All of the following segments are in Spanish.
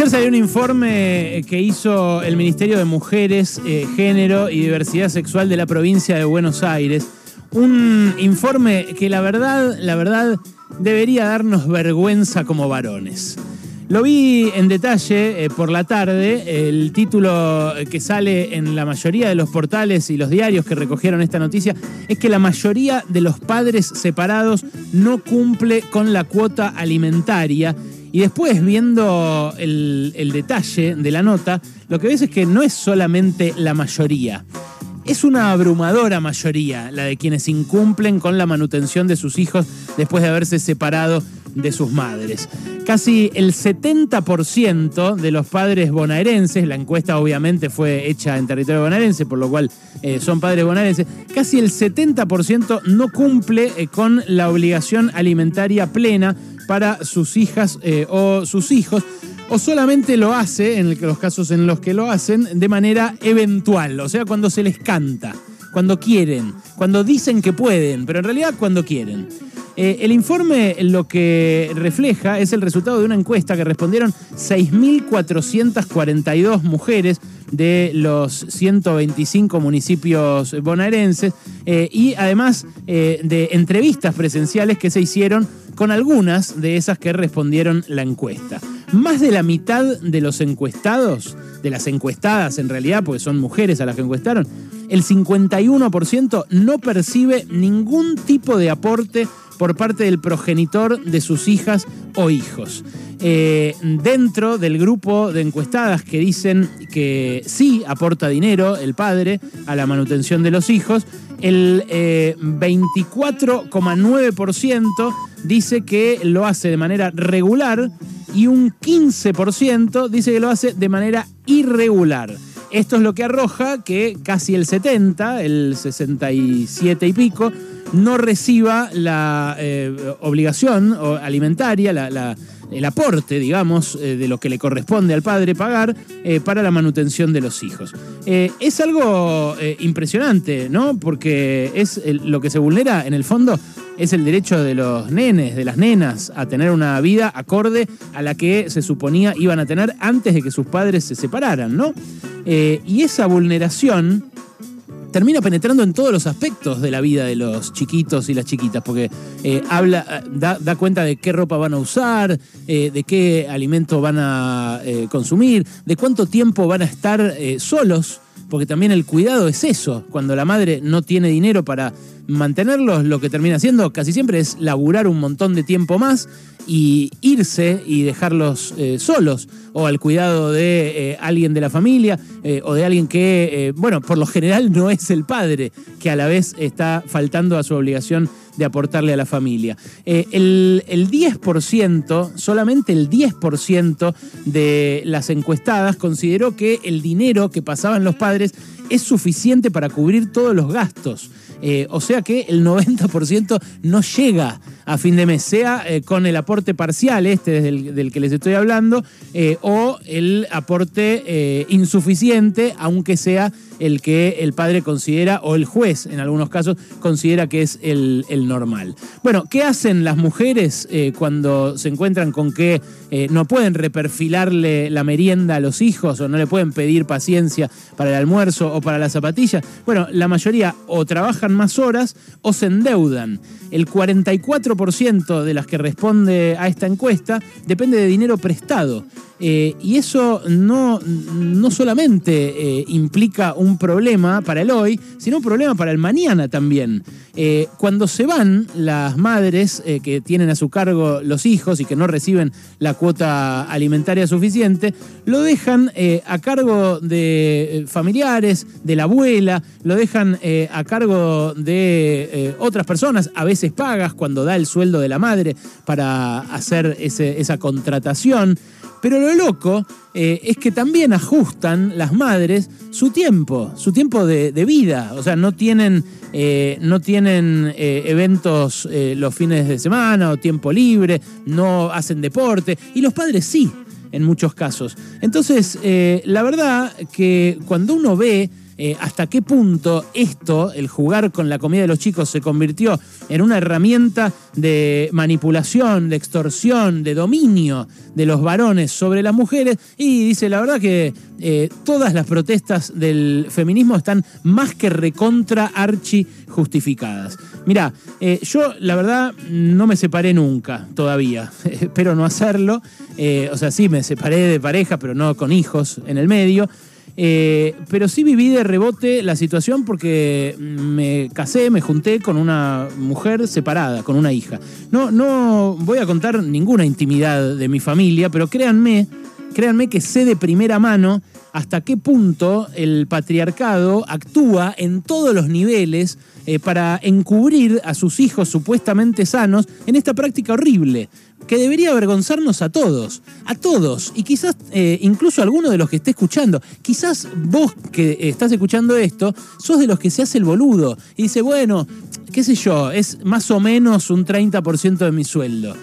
Ayer salió un informe que hizo el Ministerio de Mujeres, eh, Género y Diversidad Sexual de la provincia de Buenos Aires. Un informe que la verdad, la verdad, debería darnos vergüenza como varones. Lo vi en detalle eh, por la tarde. El título que sale en la mayoría de los portales y los diarios que recogieron esta noticia es que la mayoría de los padres separados no cumple con la cuota alimentaria y después, viendo el, detalle de la nota, lo que ves es que no es solamente la mayoría. Es una abrumadora mayoría la de quienes incumplen con la manutención de sus hijos después de haberse separado de sus madres. Casi el 70% de los padres bonaerenses, la encuesta obviamente fue hecha en territorio bonaerense, por lo cual eh, son padres bonaerenses, casi el 70% no cumple eh, con la obligación alimentaria plena para sus hijas eh, o sus hijos, o solamente lo hace, en los casos en los que lo hacen, de manera eventual, o sea, cuando se les canta, cuando quieren, cuando dicen que pueden, pero en realidad cuando quieren. Eh, el informe lo que refleja es el resultado de una encuesta que respondieron 6.442 mujeres de los 125 municipios bonaerenses eh, y además de entrevistas presenciales que se hicieron con algunas de esas que respondieron la encuesta. Más de la mitad de los encuestados, de las encuestadas en realidad, porque son mujeres a las que encuestaron, el 51% no percibe ningún tipo de aporte por parte del progenitor de sus hijas o hijos. Eh, dentro del grupo de encuestadas que dicen que sí aporta dinero el padre a la manutención de los hijos, el 24,9% eh, dice que lo hace de manera regular y un 15% dice que lo hace de manera irregular. Esto es lo que arroja que casi el 70, el 67 y pico, no reciba la eh, obligación alimentaria, el aporte, digamos, eh, de lo que le corresponde al padre pagar eh, para la manutención de los hijos. es algo impresionante, ¿no? Porque es lo que se vulnera en el fondo es el derecho de los nenes, de las nenas, a tener una vida acorde a la que se suponía iban a tener antes de que sus padres se separaran, ¿no? Eh, y esa vulneración termina penetrando en todos los aspectos de la vida de los chiquitos y las chiquitas, porque eh, habla, da, cuenta de qué ropa van a usar, eh, de qué alimento van a consumir, de cuánto tiempo van a estar solos, porque también el cuidado es eso, cuando la madre no tiene dinero para mantenerlos, lo que termina haciendo casi siempre es laburar un montón de tiempo más y irse y dejarlos eh, solos o al cuidado de eh, alguien de la familia eh, o de alguien que, bueno, por lo general no es el padre, que a la vez está faltando a su obligación de aportarle a la familia. el, el 10%, solamente el 10% de las encuestadas consideró que el dinero que pasaban los padres es suficiente para cubrir todos los gastos. O sea que el 90% no llega a fin de mes, sea eh, con el aporte parcial, este del, que les estoy hablando, eh, o el aporte insuficiente, aunque sea el que el padre considera, o el juez en algunos casos, considera que es el, normal. Bueno, ¿qué hacen las mujeres cuando se encuentran con que no pueden reperfilarle la merienda a los hijos o no le pueden pedir paciencia para el almuerzo o para la zapatilla? Bueno, la mayoría o trabajan más horas o se endeudan. El 44% de las que responde a esta encuesta depende de dinero prestado. Eh, y eso no, no solamente eh, implica un problema para el hoy, sino un problema para el mañana también. Eh, cuando se van las madres que tienen a su cargo los hijos y que no reciben la cuota alimentaria suficiente, lo dejan a cargo de familiares, de la abuela, lo dejan a cargo de otras personas, a veces pagas cuando da el sueldo de la madre para hacer esa contratación. Pero lo loco eh, es que también ajustan las madres su tiempo, su tiempo de, vida. O sea, no tienen, eh, no tienen eh, eventos los fines de semana o tiempo libre, no hacen deporte. Y los padres sí, en muchos casos. Entonces, la verdad que cuando uno ve eh, hasta qué punto esto, el jugar con la comida de los chicos, se convirtió en una herramienta de manipulación, de extorsión, de dominio de los varones sobre las mujeres. Y dice, la verdad que eh, todas las protestas del feminismo están más que recontra archi justificadas. Mirá, eh, yo la verdad no me separé nunca todavía, espero no hacerlo. o sea, sí, me separé de pareja, pero no con hijos en el medio. Eh, pero sí viví de rebote la situación porque me casé, me junté con una mujer separada, con una hija. No, no voy a contar ninguna intimidad de mi familia, pero créanme, créanme que sé de primera mano hasta qué punto el patriarcado actúa en todos los niveles eh, para encubrir a sus hijos supuestamente sanos en esta práctica horrible que debería avergonzarnos a todos, a todos, y quizás eh, incluso a alguno de los que esté escuchando. Quizás vos que estás escuchando esto, sos de los que se hace el boludo y dice, bueno, qué sé yo, es más o menos un 30% de mi sueldo.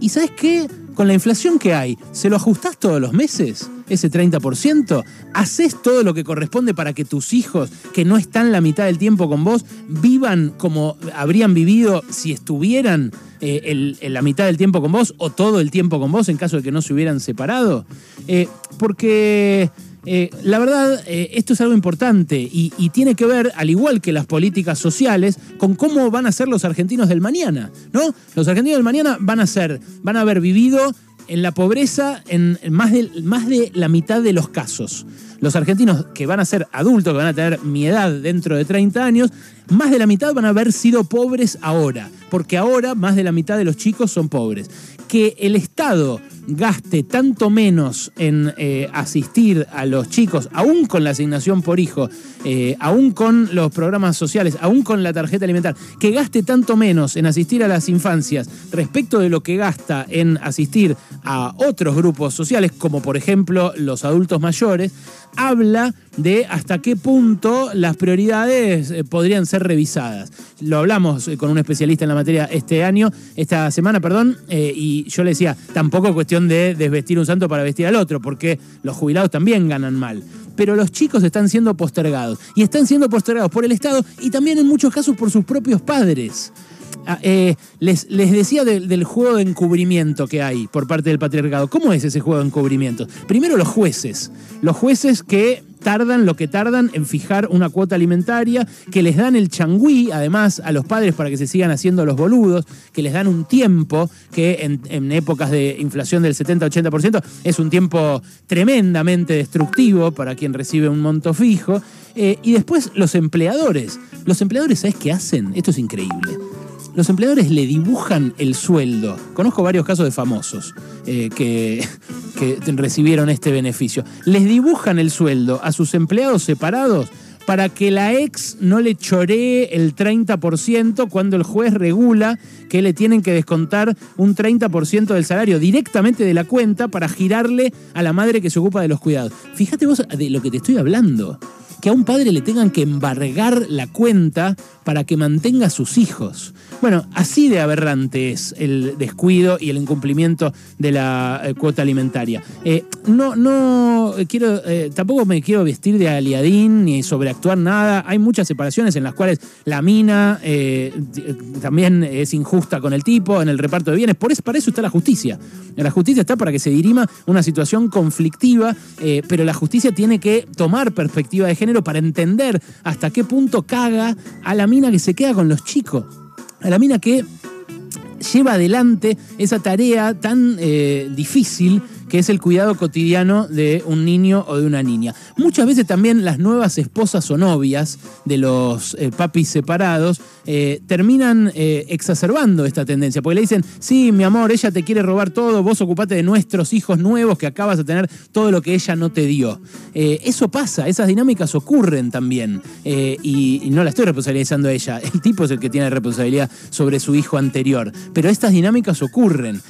¿Y sabes qué? Con la inflación que hay, ¿se lo ajustás todos los meses? Ese 30%. ¿Haces todo lo que corresponde para que tus hijos, que no están la mitad del tiempo con vos, vivan como habrían vivido si estuvieran eh, la mitad del tiempo con vos o todo el tiempo con vos en caso de que no se hubieran separado? Eh, porque eh, la verdad, esto es algo importante y, tiene que ver, al igual que las políticas sociales, con cómo van a ser los argentinos del mañana, ¿no? Los argentinos del mañana van a ser, van a haber vivido en la pobreza en más de, más de la mitad de los casos. Los argentinos que van a ser adultos, que van a tener mi edad dentro de 30 años, más de la mitad van a haber sido pobres ahora, porque ahora más de la mitad de los chicos son pobres. Que el Estado gaste tanto menos en eh, asistir a los chicos, aún con la asignación por hijo, eh, aún con los programas sociales, aún con la tarjeta alimentar, que gaste tanto menos en asistir a las infancias respecto de lo que gasta en asistir a otros grupos sociales, como por ejemplo los adultos mayores, habla de hasta qué punto las prioridades eh, podrían ser revisadas. Lo hablamos con un especialista en la materia este año, esta semana, perdón, y yo le decía, tampoco cuestión de desvestir un santo para vestir al otro, porque los jubilados también ganan mal. Pero los chicos están siendo postergados. Y están siendo postergados por el Estado y también en muchos casos por sus propios padres. Ah, eh, les, decía del juego de encubrimiento que hay por parte del patriarcado. ¿Cómo es ese juego de encubrimiento? Primero los jueces. Los jueces que tardan lo que tardan en fijar una cuota alimentaria, que les dan el changüí, además, a los padres para que se sigan haciendo los boludos, que les dan un tiempo que en, épocas de inflación del 70-80% es un tiempo tremendamente destructivo para quien recibe un monto fijo. Eh, y después los empleadores. Los empleadores, ¿sabes qué hacen? Esto es increíble los empleadores le dibujan el sueldo. Conozco varios casos de famosos eh, que, que recibieron este beneficio. Les dibujan el sueldo a sus empleados separados para que la ex no le choree el 30% cuando el juez regula que le tienen que descontar un 30% del salario directamente de la cuenta para girarle a la madre que se ocupa de los cuidados. Fíjate vos de lo que te estoy hablando que a un padre le tengan que embargar la cuenta para que mantenga a sus hijos. Bueno, así de aberrante es el descuido y el incumplimiento de la eh, cuota alimentaria. Eh, no, no quiero, eh, tampoco me quiero vestir de aliadín ni sobreactuar nada. Hay muchas separaciones en las cuales la mina también es injusta con el tipo en el reparto de bienes. Por eso, para eso está la justicia. La justicia está para que se dirima una situación conflictiva, pero la justicia tiene que tomar perspectiva de género para entender hasta qué punto caga a la mina que se queda con los chicos. A la mina que lleva adelante esa tarea tan eh, difícil que es el cuidado cotidiano de un niño o de una niña. Muchas veces también las nuevas esposas o novias de los eh, papis separados eh, terminan eh, exacerbando esta tendencia, porque le dicen, sí, mi amor, ella te quiere robar todo, vos ocupate de nuestros hijos nuevos que acabas de tener todo lo que ella no te dio. eso pasa, esas dinámicas ocurren también, y, y no la estoy responsabilizando a ella, el tipo es el que tiene responsabilidad sobre su hijo anterior, pero estas dinámicas ocurren,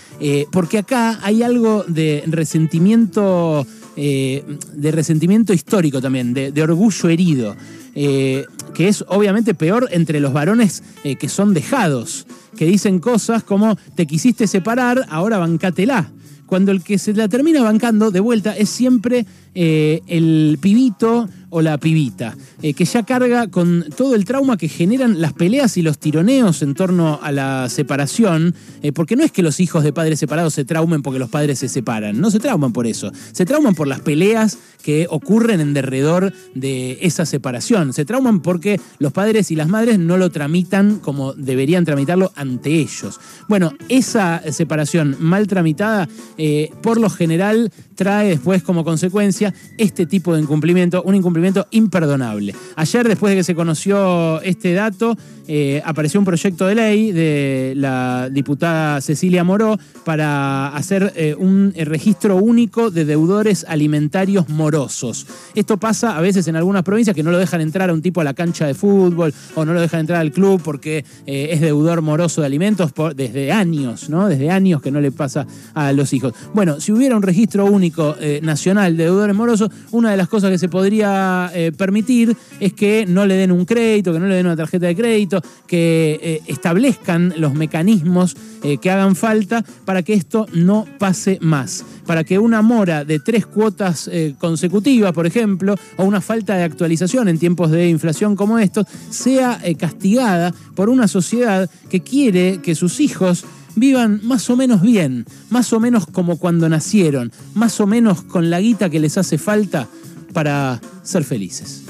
porque acá hay algo de resentimiento, eh, de resentimiento histórico también, de, orgullo herido, eh, que es obviamente peor entre los varones eh, que son dejados, que dicen cosas como te quisiste separar, ahora bancátela. Cuando el que se la termina bancando de vuelta es siempre eh, el pibito o la pibita, eh, que ya carga con todo el trauma que generan las peleas y los tironeos en torno a la separación, eh, porque no es que los hijos de padres separados se traumen porque los padres se separan, no se trauman por eso, se trauman por las peleas que ocurren en derredor de esa separación, se trauman porque los padres y las madres no lo tramitan como deberían tramitarlo ante ellos. Bueno, esa separación mal tramitada, por lo general, trae después como consecuencia este tipo de incumplimiento, un incumplimiento imperdonable. Ayer, después de que se conoció este dato, eh, apareció un proyecto de ley de la diputada Cecilia Moró para hacer eh, un eh, registro único de deudores alimentarios morosos. Esto pasa a veces en algunas provincias que no lo dejan entrar a un tipo a la cancha de fútbol o no lo dejan entrar al club porque es deudor moroso de alimentos desde años, ¿no? Desde años que no le pasa a los hijos. Bueno, si hubiera un registro único nacional de deudores morosos, una de las cosas que se podría eh, permitir es que no le den un crédito, que no le den una tarjeta de crédito, que eh, establezcan los mecanismos eh, que hagan falta para que esto no pase más. Para que una mora de tres cuotas consecutivas, por ejemplo, o una falta de actualización en tiempos de inflación como estos, sea castigada por una sociedad que quiere que sus hijos vivan más o menos bien, más o menos como cuando nacieron, más o menos con la guita que les hace falta para ser felices.